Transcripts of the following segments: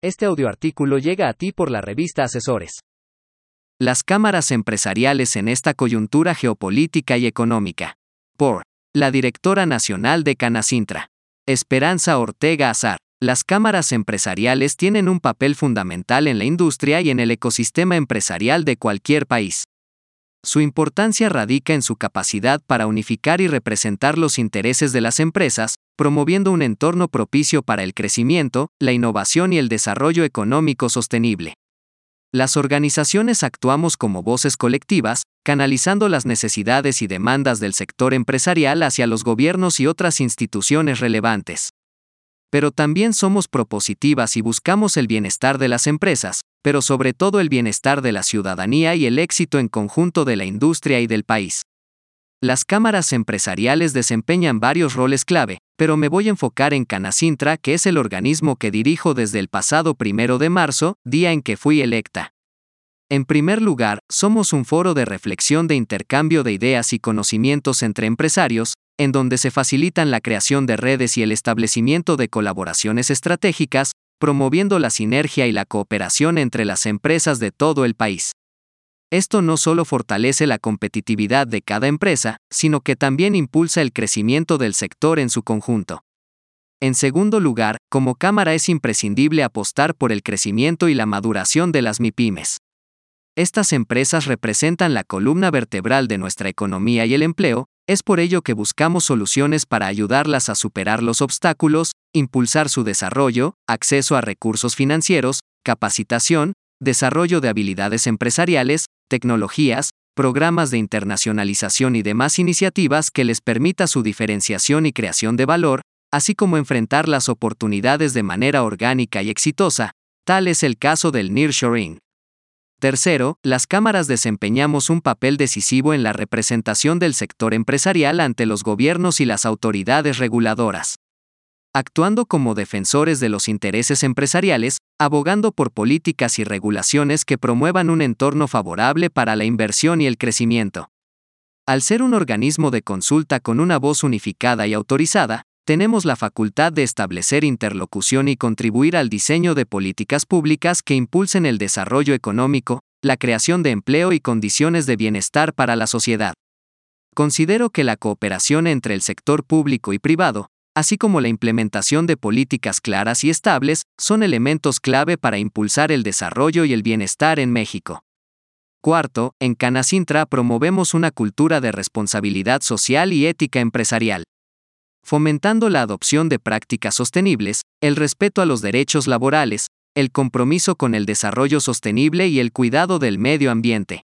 Este audioartículo llega a ti por la revista Asesores. Las cámaras empresariales en esta coyuntura geopolítica y económica. Por la directora nacional de Canacintra. Esperanza Ortega Azar. Las cámaras empresariales tienen un papel fundamental en la industria y en el ecosistema empresarial de cualquier país. Su importancia radica en su capacidad para unificar y representar los intereses de las empresas, promoviendo un entorno propicio para el crecimiento, la innovación y el desarrollo económico sostenible. Las organizaciones actuamos como voces colectivas, canalizando las necesidades y demandas del sector empresarial hacia los gobiernos y otras instituciones relevantes. Pero también somos propositivas y buscamos el bienestar de las empresas, pero sobre todo el bienestar de la ciudadanía y el éxito en conjunto de la industria y del país. Las cámaras empresariales desempeñan varios roles clave, pero me voy a enfocar en Canacintra, que es el organismo que dirijo desde el pasado primero de marzo, día en que fui electa. En primer lugar, somos un foro de reflexión de intercambio de ideas y conocimientos entre empresarios, en donde se facilitan la creación de redes y el establecimiento de colaboraciones estratégicas, promoviendo la sinergia y la cooperación entre las empresas de todo el país. Esto no solo fortalece la competitividad de cada empresa, sino que también impulsa el crecimiento del sector en su conjunto. En segundo lugar, como Cámara es imprescindible apostar por el crecimiento y la maduración de las MIPIMES. Estas empresas representan la columna vertebral de nuestra economía y el empleo, es por ello que buscamos soluciones para ayudarlas a superar los obstáculos, impulsar su desarrollo, acceso a recursos financieros, capacitación, desarrollo de habilidades empresariales, tecnologías, programas de internacionalización y demás iniciativas que les permita su diferenciación y creación de valor, así como enfrentar las oportunidades de manera orgánica y exitosa, tal es el caso del nearshoring. Tercero, las cámaras desempeñamos un papel decisivo en la representación del sector empresarial ante los gobiernos y las autoridades reguladoras actuando como defensores de los intereses empresariales, abogando por políticas y regulaciones que promuevan un entorno favorable para la inversión y el crecimiento. Al ser un organismo de consulta con una voz unificada y autorizada, tenemos la facultad de establecer interlocución y contribuir al diseño de políticas públicas que impulsen el desarrollo económico, la creación de empleo y condiciones de bienestar para la sociedad. Considero que la cooperación entre el sector público y privado, así como la implementación de políticas claras y estables, son elementos clave para impulsar el desarrollo y el bienestar en México. Cuarto, en Canacintra promovemos una cultura de responsabilidad social y ética empresarial. Fomentando la adopción de prácticas sostenibles, el respeto a los derechos laborales, el compromiso con el desarrollo sostenible y el cuidado del medio ambiente.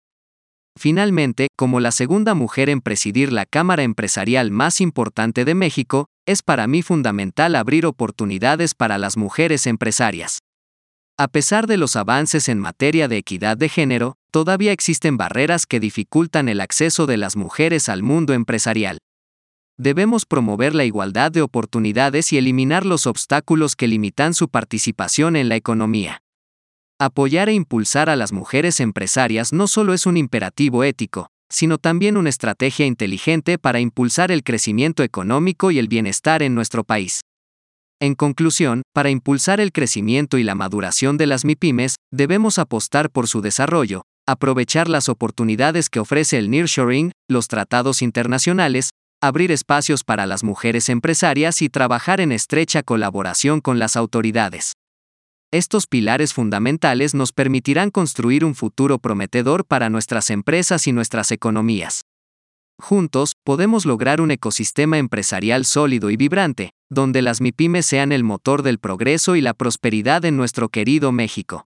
Finalmente, como la segunda mujer en presidir la Cámara Empresarial más importante de México, es para mí fundamental abrir oportunidades para las mujeres empresarias. A pesar de los avances en materia de equidad de género, todavía existen barreras que dificultan el acceso de las mujeres al mundo empresarial. Debemos promover la igualdad de oportunidades y eliminar los obstáculos que limitan su participación en la economía. Apoyar e impulsar a las mujeres empresarias no solo es un imperativo ético, sino también una estrategia inteligente para impulsar el crecimiento económico y el bienestar en nuestro país. En conclusión, para impulsar el crecimiento y la maduración de las MIPIMES, debemos apostar por su desarrollo, aprovechar las oportunidades que ofrece el nearshoring, los tratados internacionales, abrir espacios para las mujeres empresarias y trabajar en estrecha colaboración con las autoridades. Estos pilares fundamentales nos permitirán construir un futuro prometedor para nuestras empresas y nuestras economías. Juntos, podemos lograr un ecosistema empresarial sólido y vibrante, donde las MIPIMES sean el motor del progreso y la prosperidad en nuestro querido México.